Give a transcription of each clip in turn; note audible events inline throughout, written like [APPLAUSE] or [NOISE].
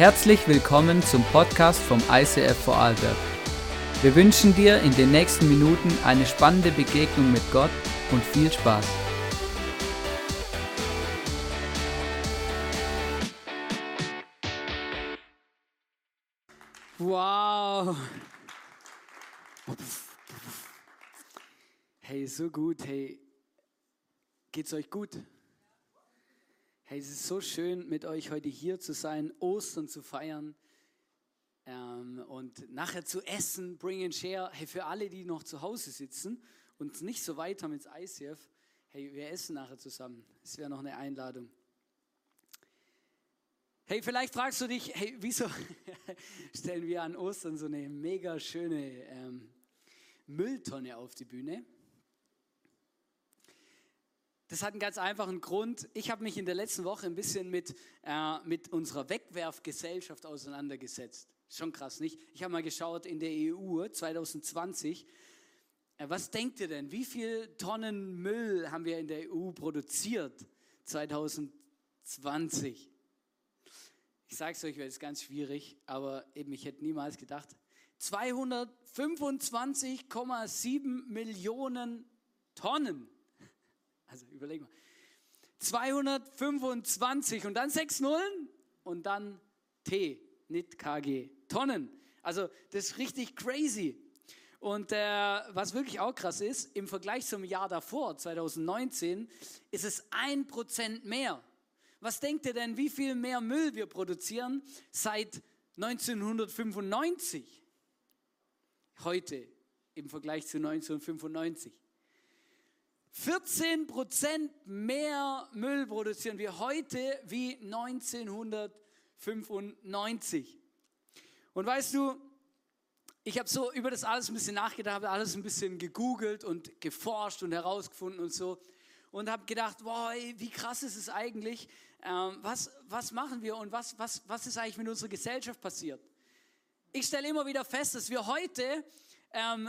Herzlich willkommen zum Podcast vom ICF Vorarlberg. Wir wünschen dir in den nächsten Minuten eine spannende Begegnung mit Gott und viel Spaß. Wow. Hey, so gut. Hey, geht's euch gut? Hey, es ist so schön, mit euch heute hier zu sein, Ostern zu feiern ähm, und nachher zu essen, Bring and Share. Hey, für alle, die noch zu Hause sitzen und nicht so weit haben ins ICF, hey, wir essen nachher zusammen. Es wäre noch eine Einladung. Hey, vielleicht fragst du dich, hey, wieso [LAUGHS] stellen wir an Ostern so eine mega schöne ähm, Mülltonne auf die Bühne? Das hat einen ganz einfachen Grund. Ich habe mich in der letzten Woche ein bisschen mit, äh, mit unserer Wegwerfgesellschaft auseinandergesetzt. Schon krass, nicht? Ich habe mal geschaut in der EU 2020. Äh, was denkt ihr denn? Wie viele Tonnen Müll haben wir in der EU produziert 2020? Ich sage es euch, weil es ganz schwierig, aber eben ich hätte niemals gedacht. 225,7 Millionen Tonnen. Also überleg mal. 225 und dann sechs Nullen und dann T, nicht KG, Tonnen. Also das ist richtig crazy. Und äh, was wirklich auch krass ist, im Vergleich zum Jahr davor, 2019, ist es ein Prozent mehr. Was denkt ihr denn, wie viel mehr Müll wir produzieren seit 1995? Heute im Vergleich zu 1995. 14 Prozent mehr Müll produzieren wir heute wie 1995. Und weißt du, ich habe so über das alles ein bisschen nachgedacht, habe alles ein bisschen gegoogelt und geforscht und herausgefunden und so. Und habe gedacht, wow, wie krass ist es eigentlich? Ähm, was, was machen wir und was, was, was ist eigentlich mit unserer Gesellschaft passiert? Ich stelle immer wieder fest, dass wir heute ähm,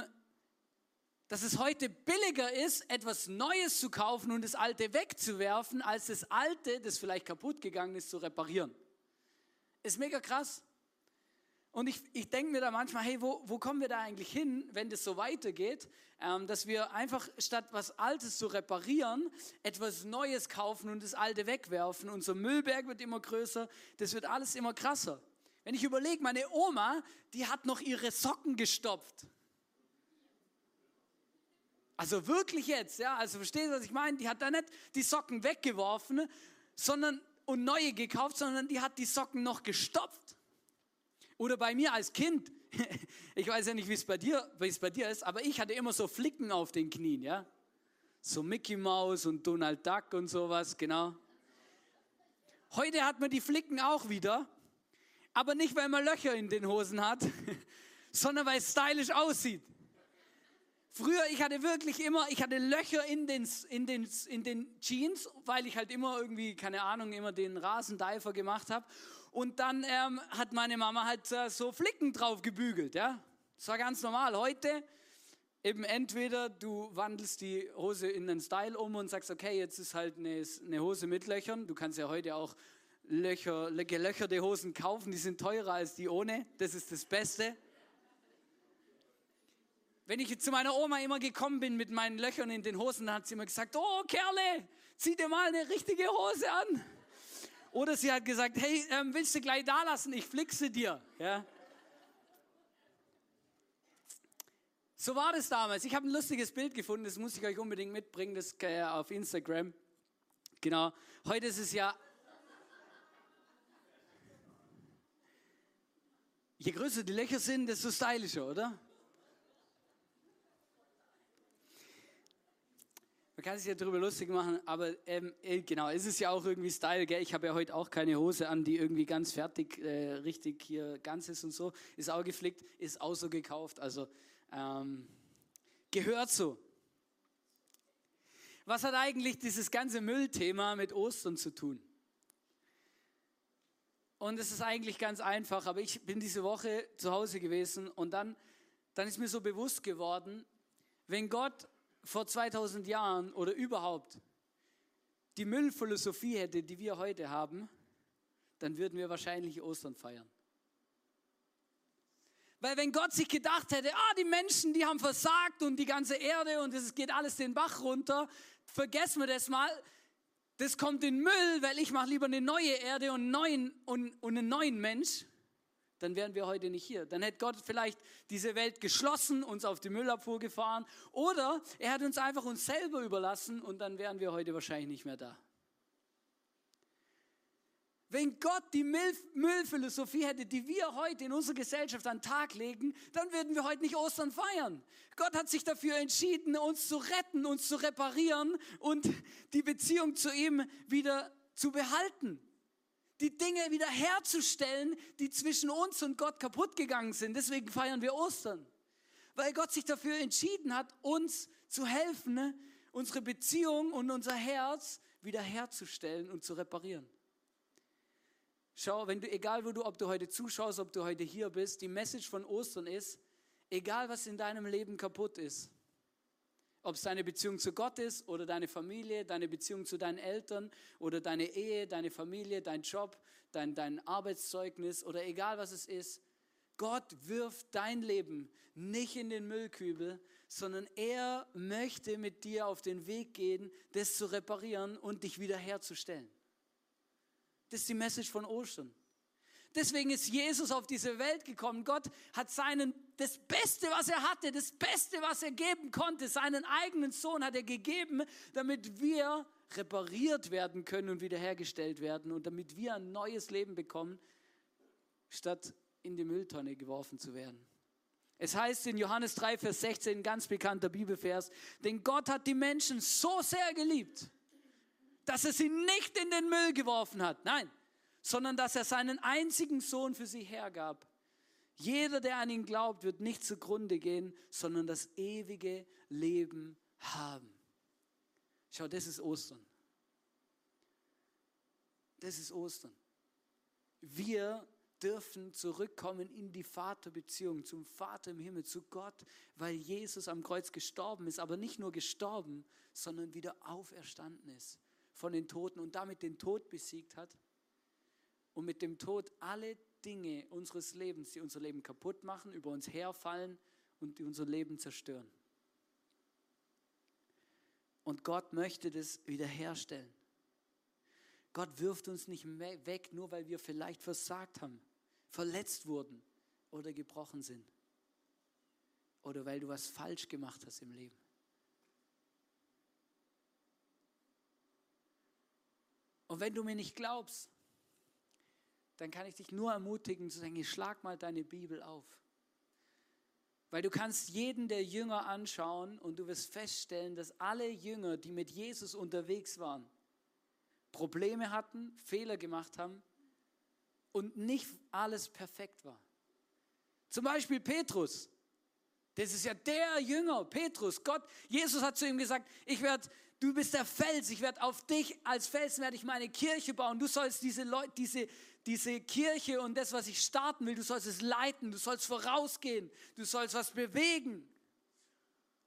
dass es heute billiger ist, etwas Neues zu kaufen und das Alte wegzuwerfen, als das Alte, das vielleicht kaputt gegangen ist, zu reparieren. Ist mega krass. Und ich, ich denke mir da manchmal, hey, wo, wo kommen wir da eigentlich hin, wenn das so weitergeht, ähm, dass wir einfach statt was Altes zu reparieren, etwas Neues kaufen und das Alte wegwerfen. Unser Müllberg wird immer größer, das wird alles immer krasser. Wenn ich überlege, meine Oma, die hat noch ihre Socken gestopft. Also wirklich jetzt, ja, also verstehst du, was ich meine? Die hat da nicht die Socken weggeworfen, sondern und neue gekauft, sondern die hat die Socken noch gestopft. Oder bei mir als Kind, [LAUGHS] ich weiß ja nicht, wie es bei dir, wie es bei dir ist, aber ich hatte immer so Flicken auf den Knien, ja? So Mickey Mouse und Donald Duck und sowas, genau. Heute hat man die Flicken auch wieder, aber nicht, weil man Löcher in den Hosen hat, [LAUGHS] sondern weil es stylisch aussieht. Früher, ich hatte wirklich immer, ich hatte Löcher in den, in den, in den Jeans, weil ich halt immer irgendwie, keine Ahnung, immer den Rasendeifer gemacht habe. Und dann ähm, hat meine Mama halt äh, so Flicken drauf gebügelt, ja. Das war ganz normal. Heute eben entweder du wandelst die Hose in den Style um und sagst, okay, jetzt ist halt eine, eine Hose mit Löchern. Du kannst ja heute auch Löcher, gelöcherte Hosen kaufen, die sind teurer als die ohne. Das ist das Beste. Wenn ich zu meiner Oma immer gekommen bin mit meinen Löchern in den Hosen, dann hat sie immer gesagt, oh Kerle, zieh dir mal eine richtige Hose an. Oder sie hat gesagt, hey, ähm, willst du gleich da lassen, ich flixe dir. Ja. So war das damals. Ich habe ein lustiges Bild gefunden, das muss ich euch unbedingt mitbringen, das äh, auf Instagram. Genau. Heute ist es ja. Je größer die Löcher sind, desto stylischer, oder? Man kann sich ja darüber lustig machen, aber ähm, äh, genau, es ist ja auch irgendwie Style, gell? Ich habe ja heute auch keine Hose an, die irgendwie ganz fertig, äh, richtig hier ganz ist und so. Ist auch geflickt, ist auch so gekauft, also ähm, gehört so. Was hat eigentlich dieses ganze Müllthema mit Ostern zu tun? Und es ist eigentlich ganz einfach, aber ich bin diese Woche zu Hause gewesen und dann, dann ist mir so bewusst geworden, wenn Gott vor 2000 Jahren oder überhaupt die Müllphilosophie hätte, die wir heute haben, dann würden wir wahrscheinlich Ostern feiern. Weil wenn Gott sich gedacht hätte, ah, die Menschen, die haben versagt und die ganze Erde und es geht alles den Bach runter, vergessen wir das mal, das kommt in Müll, weil ich mache lieber eine neue Erde und neuen, und, und einen neuen Mensch, dann wären wir heute nicht hier. Dann hätte Gott vielleicht diese Welt geschlossen, uns auf die Müllabfuhr gefahren oder er hat uns einfach uns selber überlassen und dann wären wir heute wahrscheinlich nicht mehr da. Wenn Gott die Müllphilosophie hätte, die wir heute in unserer Gesellschaft an den Tag legen, dann würden wir heute nicht Ostern feiern. Gott hat sich dafür entschieden, uns zu retten, uns zu reparieren und die Beziehung zu ihm wieder zu behalten. Die Dinge wieder herzustellen, die zwischen uns und Gott kaputt gegangen sind. Deswegen feiern wir Ostern. Weil Gott sich dafür entschieden hat, uns zu helfen, unsere Beziehung und unser Herz wieder herzustellen und zu reparieren. Schau, wenn du, egal wo du, ob du heute zuschaust, ob du heute hier bist, die Message von Ostern ist, egal was in deinem Leben kaputt ist, ob es deine Beziehung zu Gott ist oder deine Familie, deine Beziehung zu deinen Eltern oder deine Ehe, deine Familie, dein Job, dein, dein Arbeitszeugnis oder egal was es ist, Gott wirft dein Leben nicht in den Müllkübel, sondern er möchte mit dir auf den Weg gehen, das zu reparieren und dich wiederherzustellen. Das ist die Message von Ostern. Deswegen ist Jesus auf diese Welt gekommen. Gott hat seinen, das Beste, was er hatte, das Beste, was er geben konnte, seinen eigenen Sohn hat er gegeben, damit wir repariert werden können und wiederhergestellt werden und damit wir ein neues Leben bekommen, statt in die Mülltonne geworfen zu werden. Es heißt in Johannes 3, Vers 16, ein ganz bekannter Bibelvers, denn Gott hat die Menschen so sehr geliebt, dass er sie nicht in den Müll geworfen hat, nein, sondern dass er seinen einzigen Sohn für sie hergab. Jeder, der an ihn glaubt, wird nicht zugrunde gehen, sondern das ewige Leben haben. Schau, das ist Ostern. Das ist Ostern. Wir dürfen zurückkommen in die Vaterbeziehung zum Vater im Himmel, zu Gott, weil Jesus am Kreuz gestorben ist, aber nicht nur gestorben, sondern wieder auferstanden ist von den Toten und damit den Tod besiegt hat und mit dem Tod alle Dinge unseres Lebens, die unser Leben kaputt machen, über uns herfallen und die unser Leben zerstören. Und Gott möchte das wiederherstellen. Gott wirft uns nicht weg, nur weil wir vielleicht versagt haben, verletzt wurden oder gebrochen sind. Oder weil du was falsch gemacht hast im Leben. Und wenn du mir nicht glaubst, dann kann ich dich nur ermutigen zu sagen, schlag mal deine Bibel auf. Weil du kannst jeden der Jünger anschauen und du wirst feststellen, dass alle Jünger, die mit Jesus unterwegs waren, Probleme hatten, Fehler gemacht haben und nicht alles perfekt war. Zum Beispiel Petrus. Das ist ja der Jünger, Petrus. Gott, Jesus hat zu ihm gesagt, ich werde du bist der Fels, ich werde auf dich als Felsen werde ich meine Kirche bauen. Du sollst diese Leute, diese, diese Kirche und das, was ich starten will, du sollst es leiten, du sollst vorausgehen, du sollst was bewegen.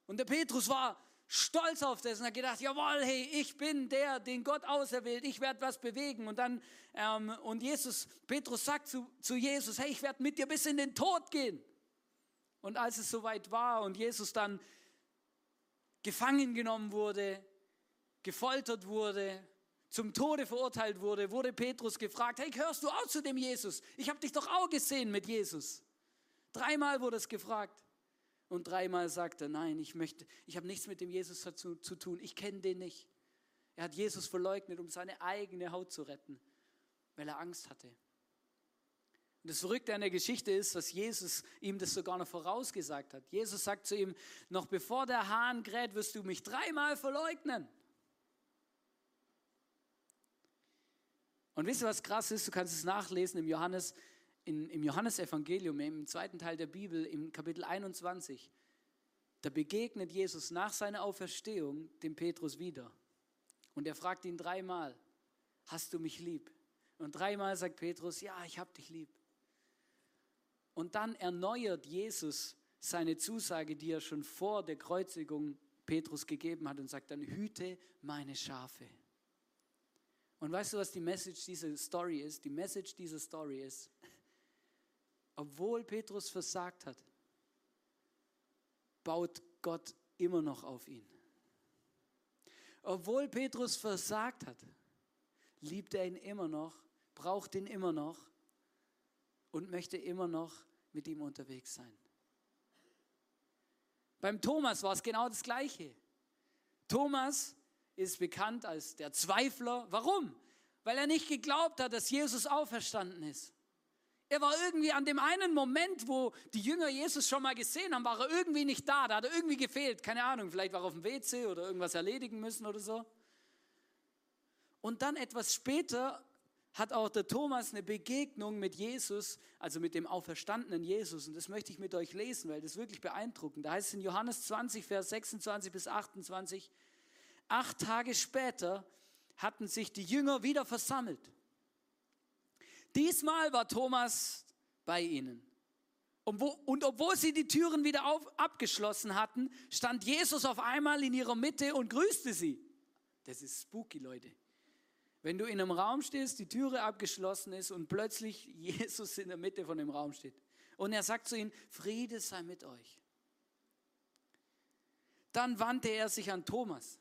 Und der Petrus war stolz auf das und hat gedacht, jawohl, hey, ich bin der, den Gott auserwählt, ich werde was bewegen. Und dann, ähm, und Jesus, Petrus sagt zu, zu Jesus, hey, ich werde mit dir bis in den Tod gehen. Und als es soweit war und Jesus dann gefangen genommen wurde, gefoltert wurde, zum Tode verurteilt wurde, wurde Petrus gefragt, hey, hörst du auch zu dem Jesus? Ich habe dich doch auch gesehen mit Jesus. Dreimal wurde es gefragt. Und dreimal sagte er, nein, ich möchte, ich habe nichts mit dem Jesus dazu, zu tun, ich kenne den nicht. Er hat Jesus verleugnet, um seine eigene Haut zu retten, weil er Angst hatte. Und das Verrückte an der Geschichte ist, dass Jesus ihm das sogar noch vorausgesagt hat. Jesus sagt zu ihm, noch bevor der Hahn kräht, wirst du mich dreimal verleugnen. Und wisst ihr, was krass ist? Du kannst es nachlesen im Johannes, in, im Johannesevangelium, im zweiten Teil der Bibel, im Kapitel 21. Da begegnet Jesus nach seiner Auferstehung dem Petrus wieder. Und er fragt ihn dreimal, hast du mich lieb? Und dreimal sagt Petrus, ja, ich hab dich lieb. Und dann erneuert Jesus seine Zusage, die er schon vor der Kreuzigung Petrus gegeben hat und sagt dann, hüte meine Schafe. Und weißt du, was die Message dieser Story ist? Die Message dieser Story ist, [LAUGHS] obwohl Petrus versagt hat, baut Gott immer noch auf ihn. Obwohl Petrus versagt hat, liebt er ihn immer noch, braucht ihn immer noch und möchte immer noch mit ihm unterwegs sein. Beim Thomas war es genau das Gleiche. Thomas ist bekannt als der Zweifler. Warum? Weil er nicht geglaubt hat, dass Jesus auferstanden ist. Er war irgendwie an dem einen Moment, wo die Jünger Jesus schon mal gesehen haben, war er irgendwie nicht da. Da hat er irgendwie gefehlt. Keine Ahnung, vielleicht war er auf dem WC oder irgendwas erledigen müssen oder so. Und dann etwas später hat auch der Thomas eine Begegnung mit Jesus, also mit dem auferstandenen Jesus. Und das möchte ich mit euch lesen, weil das ist wirklich beeindruckend. Da heißt es in Johannes 20, Vers 26 bis 28, acht Tage später hatten sich die Jünger wieder versammelt. Diesmal war Thomas bei ihnen. Und, wo, und, obwohl sie die Türen wieder auf, abgeschlossen hatten, stand Jesus auf einmal in ihrer Mitte und grüßte sie. Das ist spooky, Leute. Wenn du in einem Raum stehst, die Türe abgeschlossen ist und plötzlich Jesus in der Mitte von dem Raum steht. Und er sagt zu ihnen, Friede sei mit euch. Dann wandte er sich an Thomas.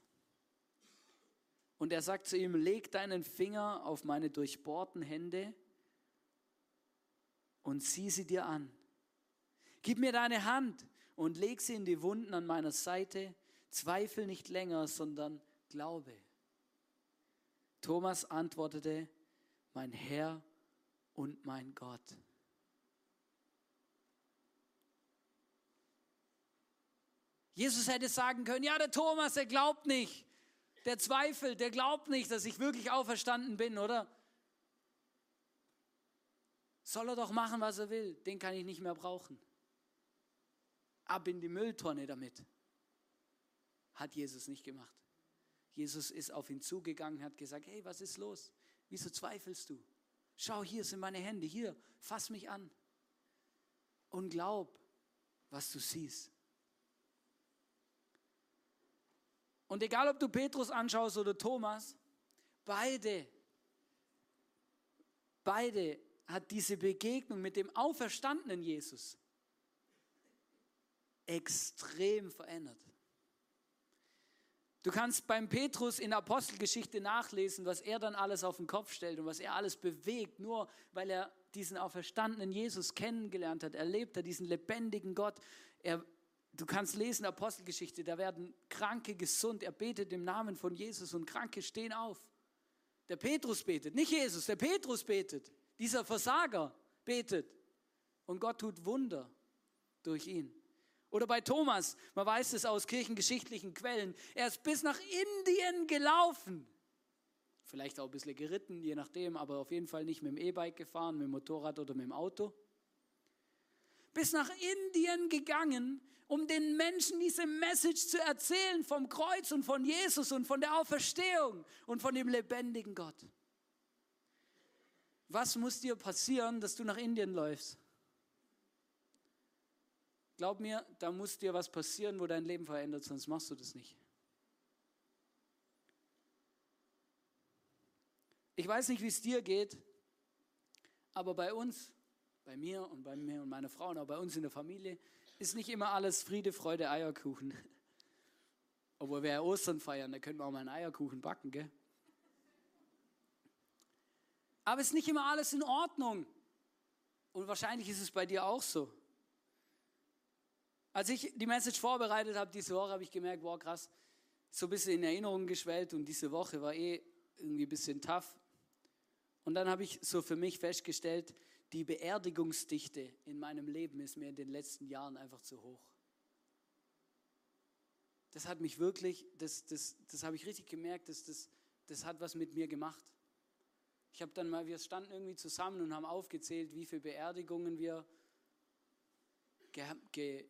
Und er sagt zu ihm, leg deinen Finger auf meine durchbohrten Hände und sieh sie dir an. Gib mir deine Hand und leg sie in die Wunden an meiner Seite. Zweifel nicht länger, sondern glaube. Thomas antwortete, mein Herr und mein Gott. Jesus hätte sagen können, ja, der Thomas, der glaubt nicht, der zweifelt, der glaubt nicht, dass ich wirklich auferstanden bin, oder? Soll er doch machen, was er will, den kann ich nicht mehr brauchen. Ab in die Mülltonne damit. Hat Jesus nicht gemacht. Jesus ist auf ihn zugegangen, hat gesagt, hey, was ist los? Wieso zweifelst du? Schau, hier sind meine Hände, hier, fass mich an. Und glaub, was du siehst. Und egal, ob du Petrus anschaust oder Thomas, beide, beide hat diese Begegnung mit dem auferstandenen Jesus extrem verändert. Du kannst beim Petrus in der Apostelgeschichte nachlesen, was er dann alles auf den Kopf stellt und was er alles bewegt, nur weil er diesen auferstandenen Jesus kennengelernt hat, erlebt hat, diesen lebendigen Gott. Er, du kannst lesen Apostelgeschichte, da werden Kranke gesund, er betet im Namen von Jesus und Kranke stehen auf. Der Petrus betet, nicht Jesus, der Petrus betet, dieser Versager betet und Gott tut Wunder durch ihn. Oder bei Thomas, man weiß es aus kirchengeschichtlichen Quellen, er ist bis nach Indien gelaufen. Vielleicht auch ein bisschen geritten, je nachdem, aber auf jeden Fall nicht mit dem E-Bike gefahren, mit dem Motorrad oder mit dem Auto. Bis nach Indien gegangen, um den Menschen diese Message zu erzählen vom Kreuz und von Jesus und von der Auferstehung und von dem lebendigen Gott. Was muss dir passieren, dass du nach Indien läufst? Glaub mir, da muss dir was passieren, wo dein Leben verändert, sonst machst du das nicht. Ich weiß nicht, wie es dir geht, aber bei uns, bei mir und bei mir und meiner Frau und auch bei uns in der Familie ist nicht immer alles Friede, Freude, Eierkuchen. [LAUGHS] Obwohl wir ja Ostern feiern, da können wir auch mal einen Eierkuchen backen, gell? Aber es ist nicht immer alles in Ordnung. Und wahrscheinlich ist es bei dir auch so. Als ich die Message vorbereitet habe diese Woche, habe ich gemerkt, wow, krass, so ein bisschen in Erinnerung geschwellt und diese Woche war eh irgendwie ein bisschen tough. Und dann habe ich so für mich festgestellt, die Beerdigungsdichte in meinem Leben ist mir in den letzten Jahren einfach zu hoch. Das hat mich wirklich, das, das, das habe ich richtig gemerkt, das, das, das hat was mit mir gemacht. Ich habe dann mal, wir standen irgendwie zusammen und haben aufgezählt, wie viele Beerdigungen wir ge, ge,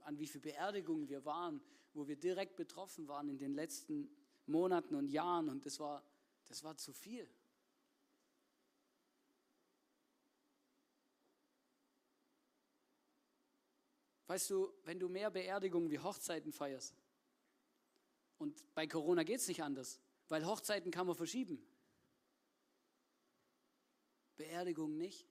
an wie viele Beerdigungen wir waren, wo wir direkt betroffen waren in den letzten Monaten und Jahren. Und das war, das war zu viel. Weißt du, wenn du mehr Beerdigungen wie Hochzeiten feierst, und bei Corona geht es nicht anders, weil Hochzeiten kann man verschieben. Beerdigung nicht.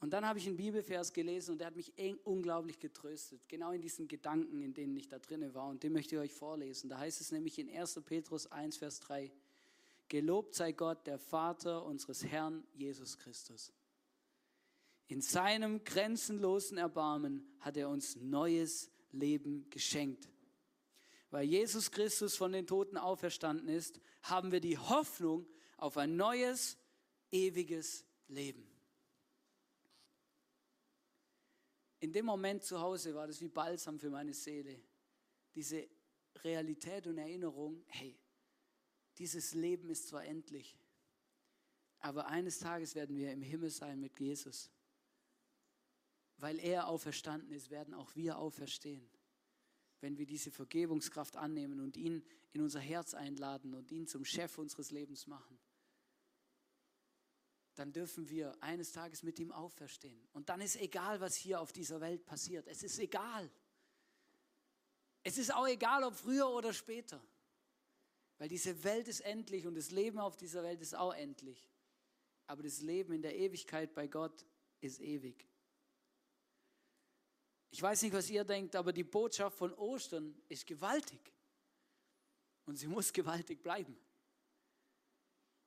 Und dann habe ich einen Bibelvers gelesen und der hat mich unglaublich getröstet, genau in diesen Gedanken, in denen ich da drinne war. Und den möchte ich euch vorlesen. Da heißt es nämlich in 1. Petrus 1, Vers 3, Gelobt sei Gott, der Vater unseres Herrn Jesus Christus. In seinem grenzenlosen Erbarmen hat er uns neues Leben geschenkt. Weil Jesus Christus von den Toten auferstanden ist, haben wir die Hoffnung auf ein neues, ewiges Leben. In dem Moment zu Hause war das wie Balsam für meine Seele. Diese Realität und Erinnerung, hey, dieses Leben ist zwar endlich, aber eines Tages werden wir im Himmel sein mit Jesus. Weil er auferstanden ist, werden auch wir auferstehen. Wenn wir diese Vergebungskraft annehmen und ihn in unser Herz einladen und ihn zum Chef unseres Lebens machen, dann dürfen wir eines Tages mit ihm auferstehen. Und dann ist egal, was hier auf dieser Welt passiert. Es ist egal. Es ist auch egal, ob früher oder später. Weil diese Welt ist endlich und das Leben auf dieser Welt ist auch endlich. Aber das Leben in der Ewigkeit bei Gott ist ewig. Ich weiß nicht, was ihr denkt, aber die Botschaft von Ostern ist gewaltig. Und sie muss [LAUGHS] gewaltig bleiben.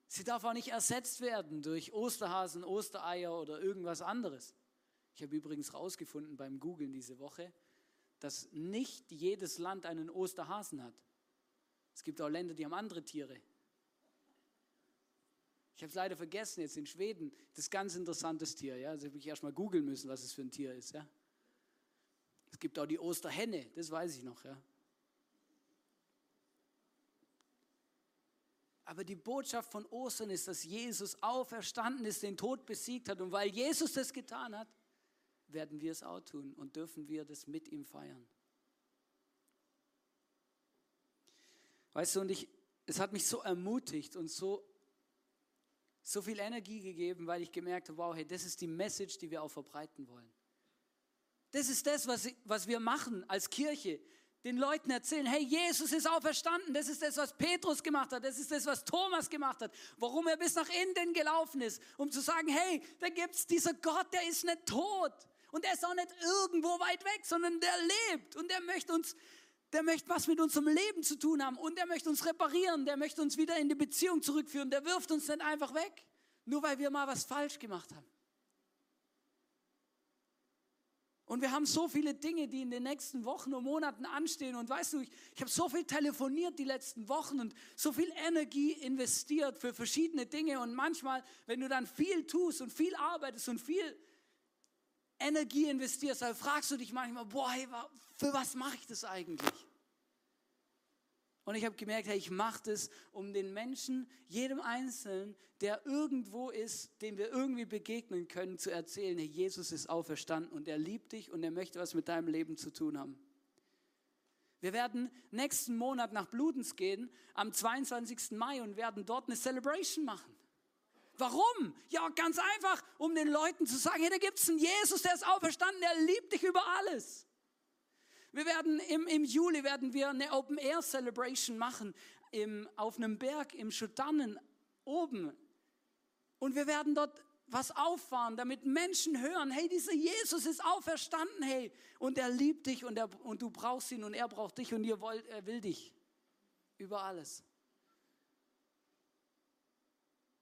Sie darf auch nicht ersetzt werden durch Osterhasen, Ostereier oder irgendwas anderes. Ich habe übrigens herausgefunden beim Googlen diese Woche, dass nicht jedes Land einen Osterhasen hat. Es gibt auch Länder, die haben andere Tiere. Ich habe es leider vergessen, jetzt in Schweden, das ist ganz interessantes Tier. Ja? Also habe ich erst mal googeln müssen, was es für ein Tier ist. Ja? Es gibt auch die Osterhenne, das weiß ich noch. Ja? Aber die Botschaft von Ostern ist, dass Jesus auferstanden ist, den Tod besiegt hat. Und weil Jesus das getan hat, werden wir es auch tun und dürfen wir das mit ihm feiern. Weißt du, und ich, es hat mich so ermutigt und so, so viel Energie gegeben, weil ich gemerkt habe, wow, hey, das ist die Message, die wir auch verbreiten wollen. Das ist das, was, was wir machen als Kirche. Den Leuten erzählen, hey, Jesus ist auferstanden. Das ist das, was Petrus gemacht hat. Das ist das, was Thomas gemacht hat. Warum er bis nach Indien gelaufen ist, um zu sagen, hey, da gibt es dieser Gott, der ist nicht tot. Und der ist auch nicht irgendwo weit weg, sondern der lebt. Und der möchte uns, der möchte was mit unserem Leben zu tun haben. Und der möchte uns reparieren. Der möchte uns wieder in die Beziehung zurückführen. Der wirft uns nicht einfach weg. Nur weil wir mal was falsch gemacht haben. Und wir haben so viele Dinge, die in den nächsten Wochen und Monaten anstehen. Und weißt du, ich, ich habe so viel telefoniert die letzten Wochen und so viel Energie investiert für verschiedene Dinge. Und manchmal, wenn du dann viel tust und viel arbeitest und viel Energie investierst, dann fragst du dich manchmal, boah, hey, für was mache ich das eigentlich? Und ich habe gemerkt, hey, ich mache das, um den Menschen, jedem Einzelnen, der irgendwo ist, dem wir irgendwie begegnen können, zu erzählen, hey, Jesus ist auferstanden und er liebt dich und er möchte was mit deinem Leben zu tun haben. Wir werden nächsten Monat nach Bludens gehen, am 22. Mai und werden dort eine Celebration machen. Warum? Ja, ganz einfach, um den Leuten zu sagen, hey, da gibt es einen Jesus, der ist auferstanden, der liebt dich über alles. Wir werden im, im Juli werden wir eine Open Air Celebration machen im, auf einem Berg im Schutannen oben. Und wir werden dort was auffahren, damit Menschen hören, hey, dieser Jesus ist auferstanden, hey, und er liebt dich und, er, und du brauchst ihn und er braucht dich und ihr wollt, er will dich über alles.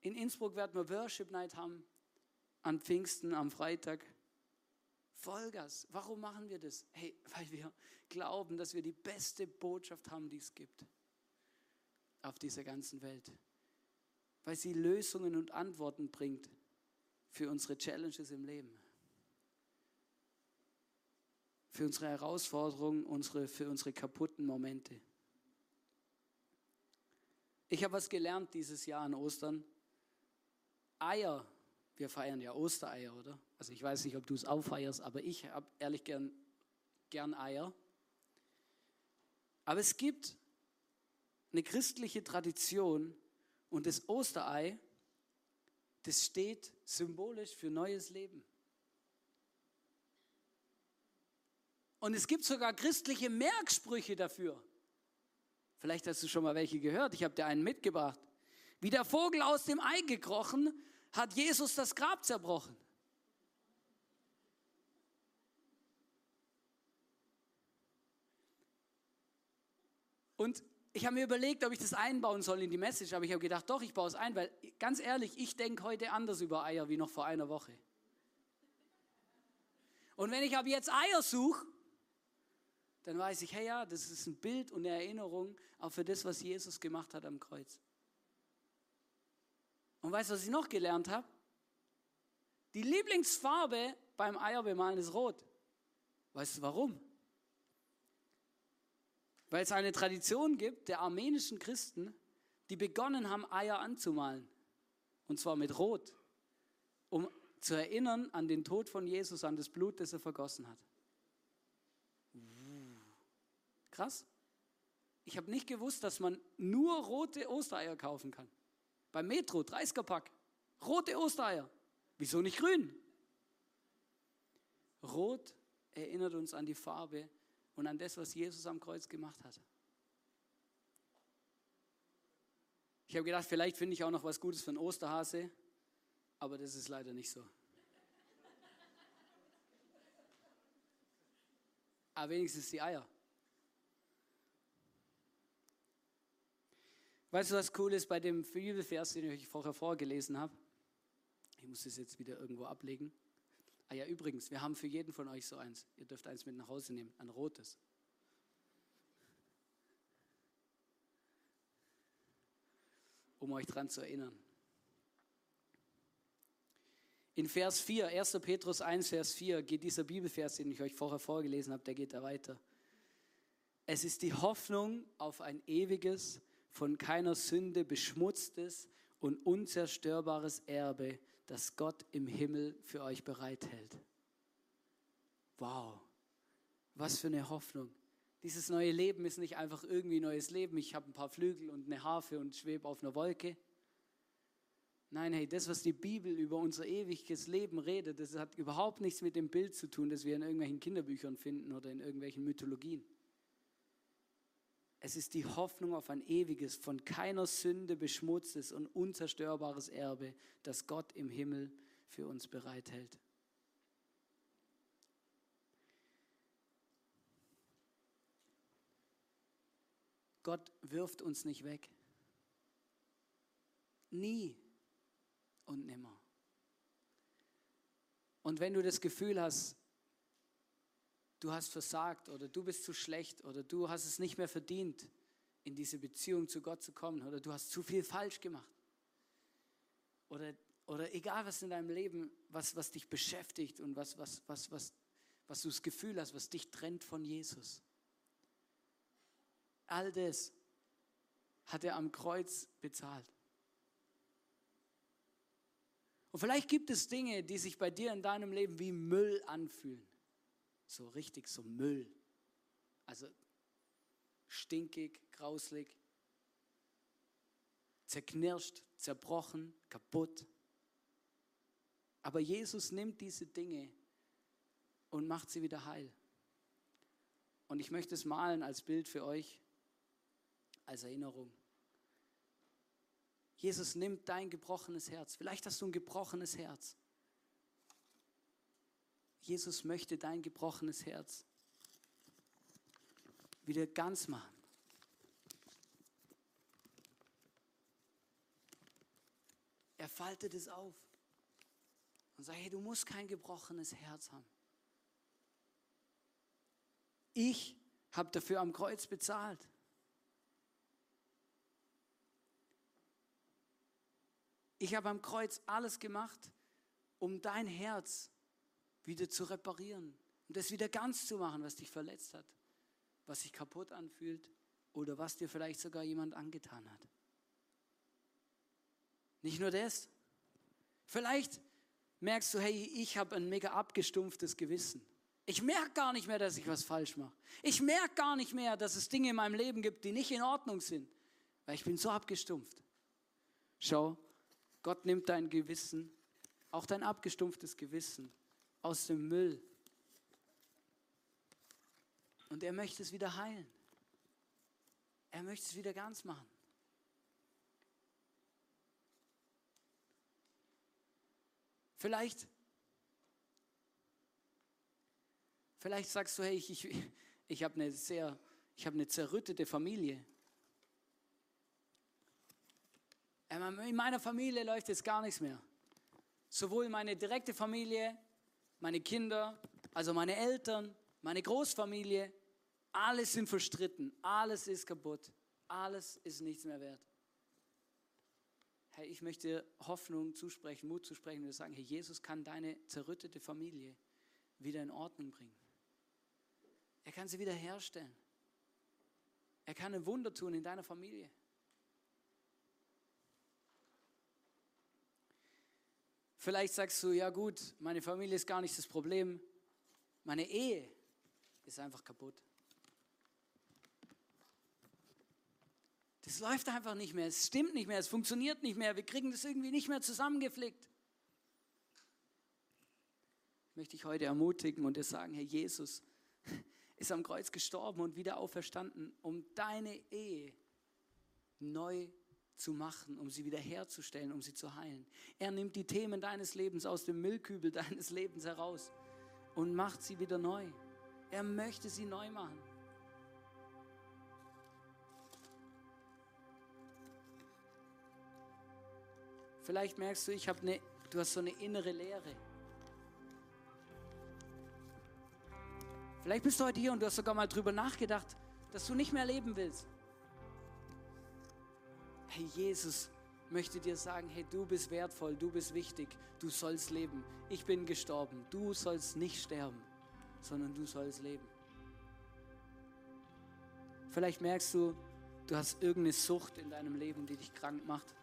In Innsbruck werden wir Worship Night haben, an Pfingsten, am Freitag. Vollgas. Warum machen wir das? Hey, [LAUGHS] weil wir glauben, dass wir die beste Botschaft haben, die es gibt auf dieser ganzen Welt. Weil sie Lösungen und Antworten bringt für unsere Challenges im Leben. Für unsere Herausforderungen, unsere, für unsere kaputten Momente. Ich habe was gelernt dieses Jahr an Ostern. Eier wir feiern ja Ostereier, oder? Also ich weiß nicht, ob du es auch feierst, aber ich habe ehrlich gern, gern Eier. Aber es gibt eine christliche Tradition und das Osterei, das steht symbolisch für neues Leben. Und es gibt sogar christliche Merksprüche dafür. Vielleicht hast du schon mal welche gehört. Ich habe dir einen mitgebracht. Wie der Vogel aus dem Ei gekrochen, hat Jesus das Grab zerbrochen. Und ich habe mir überlegt, ob ich das einbauen soll in die Message, aber ich habe gedacht, doch, ich baue es ein, weil ganz ehrlich, ich denke heute anders über Eier wie noch vor einer Woche. Und wenn ich ab jetzt Eier suche, dann weiß ich, hey ja, das ist ein Bild und eine Erinnerung auch für das, was Jesus gemacht hat am Kreuz. Und weißt du, was ich noch gelernt habe? Die Lieblingsfarbe beim Eierbemalen ist rot. Weißt du warum? Weil es eine Tradition gibt der armenischen Christen, die begonnen haben, Eier anzumalen. Und zwar mit Rot, um zu erinnern an den Tod von Jesus, an das Blut, das er vergossen hat. Krass. Ich habe nicht gewusst, dass man nur rote Ostereier kaufen kann. Beim Metro, 30er Pack. Rote Ostereier. Wieso nicht grün? Rot erinnert uns an die Farbe und an das, was Jesus am Kreuz gemacht hat. Ich habe gedacht, vielleicht finde ich auch noch was Gutes für einen Osterhase, aber das ist leider nicht so. Aber wenigstens die Eier. Weißt du, was cool ist bei dem Bibelvers, den ich euch vorher vorgelesen habe? Ich muss das jetzt wieder irgendwo ablegen. Ah ja, übrigens, wir haben für jeden von euch so eins. Ihr dürft eins mit nach Hause nehmen, ein rotes. Um euch daran zu erinnern. In Vers 4, 1. Petrus 1, Vers 4 geht dieser Bibelvers, den ich euch vorher vorgelesen habe, der geht da weiter. Es ist die Hoffnung auf ein ewiges, von keiner Sünde beschmutztes und unzerstörbares Erbe, das Gott im Himmel für euch bereithält. Wow, was für eine Hoffnung. Dieses neue Leben ist nicht einfach irgendwie neues Leben. Ich habe ein paar Flügel und eine Harfe und schwebe auf einer Wolke. Nein, hey, das, was die Bibel über unser ewiges Leben redet, das hat überhaupt nichts mit dem Bild zu tun, das wir in irgendwelchen Kinderbüchern finden oder in irgendwelchen Mythologien. Es ist die Hoffnung auf ein ewiges, von keiner Sünde beschmutztes und unzerstörbares Erbe, das Gott im Himmel für uns bereithält. Gott wirft uns nicht weg. Nie und nimmer. Und wenn du das Gefühl hast, du hast versagt oder du bist zu schlecht oder du hast es nicht mehr verdient, in diese Beziehung zu Gott zu kommen oder du hast zu viel falsch gemacht. Oder, oder egal was in deinem Leben, was, was dich beschäftigt und was, was, was, was, was du das Gefühl hast, was dich trennt von Jesus. All das hat er am Kreuz bezahlt. Und vielleicht gibt es Dinge, die sich bei dir in deinem Leben wie Müll anfühlen so richtig so Müll. Also stinkig, grauslig, zerknirscht, zerbrochen, kaputt. Aber Jesus nimmt diese Dinge und macht sie wieder heil. Und ich möchte es malen als Bild für euch, als Erinnerung. Jesus nimmt dein gebrochenes Herz. Vielleicht hast du ein gebrochenes Herz. Jesus möchte dein gebrochenes Herz wieder ganz machen. Er faltet es auf und sagt, hey, du musst kein gebrochenes Herz haben. Ich habe dafür am Kreuz bezahlt. Ich habe am Kreuz alles gemacht, um dein Herz wieder zu reparieren und das wieder ganz zu machen, was dich verletzt hat, was sich kaputt anfühlt oder was dir vielleicht sogar jemand angetan hat. Nicht nur das. Vielleicht merkst du, hey, ich habe ein mega abgestumpftes Gewissen. Ich merke gar nicht mehr, dass ich was falsch mache. Ich merke gar nicht mehr, dass es Dinge in meinem Leben gibt, die nicht in Ordnung sind, weil ich bin so abgestumpft. Schau, Gott nimmt dein Gewissen, auch dein abgestumpftes Gewissen aus dem Müll. Und er möchte es wieder heilen. Er möchte es wieder ganz machen. Vielleicht, vielleicht sagst du, hey, ich, ich, ich habe eine sehr, ich habe eine zerrüttete Familie. In meiner Familie läuft jetzt gar nichts mehr. Sowohl meine direkte Familie meine Kinder, also meine Eltern, meine Großfamilie, alles sind verstritten, alles ist kaputt, alles ist nichts mehr wert. Hey, ich möchte Hoffnung zusprechen, Mut zusprechen und sagen, hey, Jesus kann deine zerrüttete Familie wieder in Ordnung bringen. Er kann sie wieder herstellen. Er kann ein Wunder tun in deiner Familie. Vielleicht sagst du, ja gut, meine Familie ist gar nicht das Problem. Meine Ehe ist einfach kaputt. Das läuft einfach nicht mehr, es stimmt nicht mehr, es funktioniert nicht mehr, wir kriegen das irgendwie nicht mehr zusammengeflickt. Möchte ich heute ermutigen und dir sagen, Herr Jesus [LAUGHS] ist am Kreuz gestorben und wieder auferstanden, um deine Ehe neu zu machen, um sie wiederherzustellen, um sie zu heilen. Er nimmt die Themen deines Lebens aus dem Müllkübel [LAUGHS] deines Lebens heraus und macht sie wieder neu. Er möchte sie neu machen. Vielleicht merkst du, ich habe eine, du hast so eine innere Leere. Vielleicht bist du heute hier und du hast sogar mal drüber nachgedacht, dass du nicht mehr leben willst hey, Jesus möchte dir sagen, hey, du bist wertvoll, du bist wichtig, du sollst leben. Ich bin gestorben, du sollst nicht sterben, sondern du sollst leben. Vielleicht merkst du, du hast irgendeine Sucht in deinem Leben, die dich krank macht.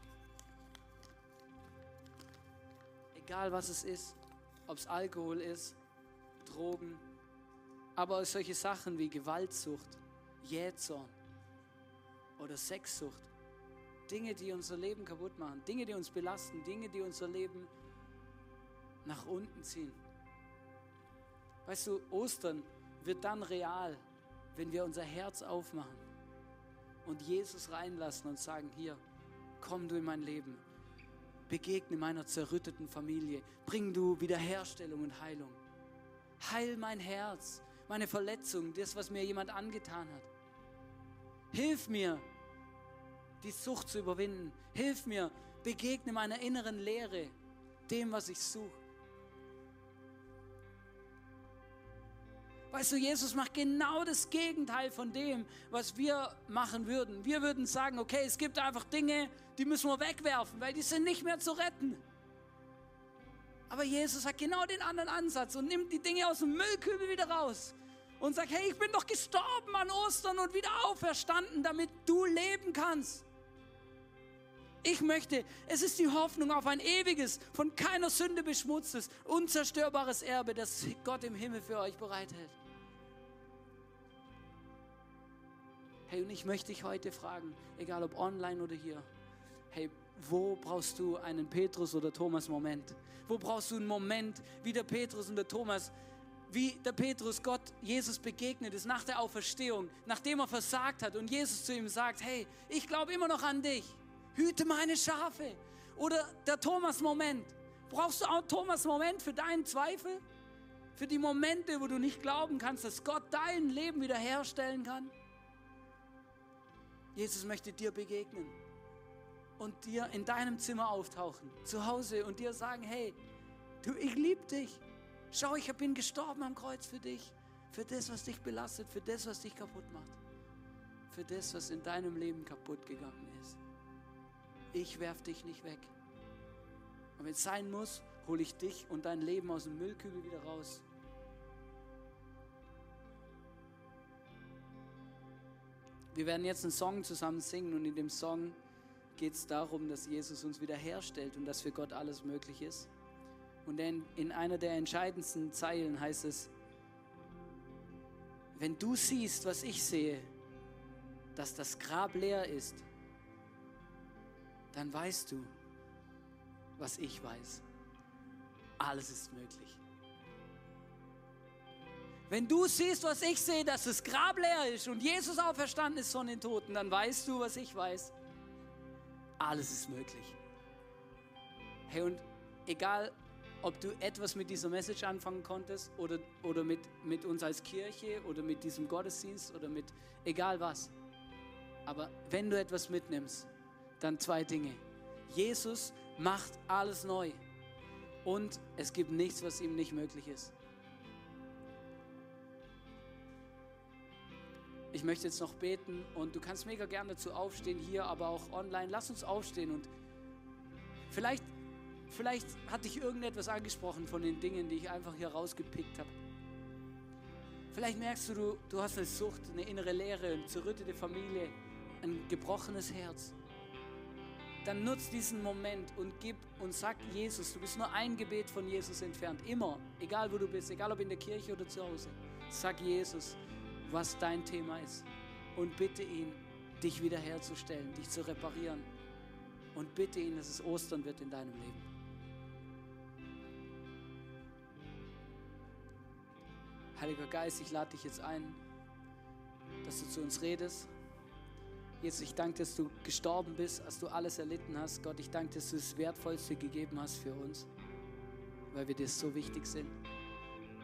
Egal was es ist, ob es Alkohol ist, Drogen, aber solche Sachen wie Gewaltsucht, Jähzorn oder Sexsucht Dinge, die unser Leben kaputt machen, Dinge, die uns belasten, Dinge, die unser Leben nach unten ziehen. Weißt du, Ostern wird dann real, wenn wir unser Herz aufmachen und Jesus reinlassen und sagen, hier, komm du in mein Leben, begegne meiner zerrütteten Familie, bring du Wiederherstellung und Heilung. Heil mein Herz, meine Verletzung, das, was mir jemand angetan hat. Hilf mir, die Sucht zu überwinden. Hilf mir, begegne meiner inneren Leere, dem, was ich suche. Weißt du, Jesus macht genau das Gegenteil von dem, was wir machen würden. Wir würden sagen, okay, es gibt einfach Dinge, die müssen wir wegwerfen, weil die sind nicht mehr zu retten. Aber Jesus hat genau den anderen Ansatz und nimmt die Dinge aus dem Müllkübel wieder raus und sagt, hey, ich bin doch gestorben an Ostern und wieder auferstanden, damit du leben kannst. Ich möchte, es ist die Hoffnung auf ein ewiges, von keiner Sünde beschmutztes, unzerstörbares Erbe, das Gott im Himmel für euch bereithält. Hey, und ich möchte dich heute fragen, egal ob online oder hier, hey, wo brauchst du einen Petrus oder Thomas Moment? Wo brauchst du einen Moment, wie der Petrus und der Thomas, wie der Petrus Gott Jesus begegnet ist nach der Auferstehung, nachdem er versagt hat und Jesus zu ihm sagt, hey, ich glaube immer noch an dich hüte meine Schafe. Oder der Thomas-Moment. Brauchst du auch Thomas-Moment für deinen Zweifel? Für die Momente, wo du nicht glauben kannst, dass Gott dein Leben wiederherstellen kann? Jesus möchte dir begegnen und dir in deinem Zimmer auftauchen, zu Hause und dir sagen, hey, du, ich liebe dich. Schau, ich bin gestorben am Kreuz für dich, für das, was dich belastet, für das, was dich kaputt macht, für das, was in deinem Leben kaputt gegangen ist ich werf dich nicht weg. Und wenn es sein muss, hole ich dich und dein Leben aus dem Müllkübel wieder raus. Wir werden jetzt einen Song zusammen singen und in dem Song geht es darum, dass Jesus uns wiederherstellt und dass für Gott alles möglich ist. Und in, in einer der entscheidendsten Zeilen heißt es, wenn du siehst, was ich sehe, dass das Grab leer ist dann weißt du, was ich weiß. Alles ist möglich. Wenn du siehst, was ich sehe, dass das Grab leer ist und Jesus auferstanden ist von den Toten, dann weißt du, was ich weiß. Alles ist möglich. Hey, und egal ob du etwas mit dieser Message anfangen konntest oder, oder mit, mit uns als Kirche oder mit diesem Gottesdienst oder mit egal was. Aber wenn du etwas mitnimmst, dann zwei Dinge. Jesus macht alles neu und es gibt nichts, was ihm nicht möglich ist. Ich möchte jetzt noch beten und du kannst mega gerne dazu aufstehen, hier, aber auch online. Lass uns aufstehen und vielleicht, vielleicht hat dich irgendetwas angesprochen von den Dingen, die ich einfach hier rausgepickt habe. Vielleicht merkst du, du, du hast eine Sucht, eine innere Leere, eine zerrüttete Familie, ein gebrochenes Herz. Dann nutz diesen Moment und gib und sag Jesus, du bist nur ein Gebet von Jesus entfernt. Immer, egal wo du bist, egal ob in der Kirche oder zu Hause. Sag Jesus, was dein Thema ist. Und bitte ihn, dich wiederherzustellen, dich zu reparieren. Und bitte ihn, dass es Ostern wird in deinem Leben. Heiliger Geist, ich lade dich jetzt ein, dass du zu uns redest. Jesus, ich danke, dass du gestorben bist, als du alles erlitten hast. Gott, ich danke, dass du das Wertvollste gegeben hast für uns, weil wir dir so wichtig sind.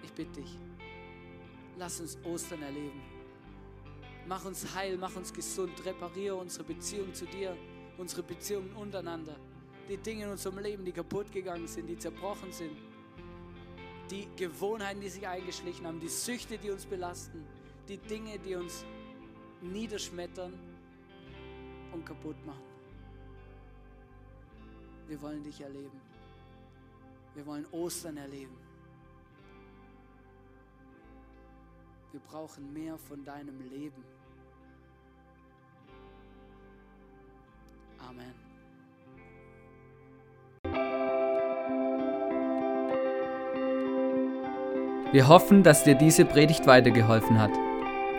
Ich bitte dich, lass uns Ostern erleben. Mach uns heil, mach uns gesund, repariere unsere Beziehung zu dir, unsere Beziehungen untereinander. Die Dinge in unserem Leben, die kaputt gegangen sind, die zerbrochen sind. Die Gewohnheiten, die sich eingeschlichen haben, die Süchte, die uns belasten, die Dinge, die uns niederschmettern und kaputt machen. Wir wollen dich erleben. Wir wollen Ostern erleben. Wir brauchen mehr von deinem Leben. Amen. Wir hoffen, dass dir diese Predigt weitergeholfen hat.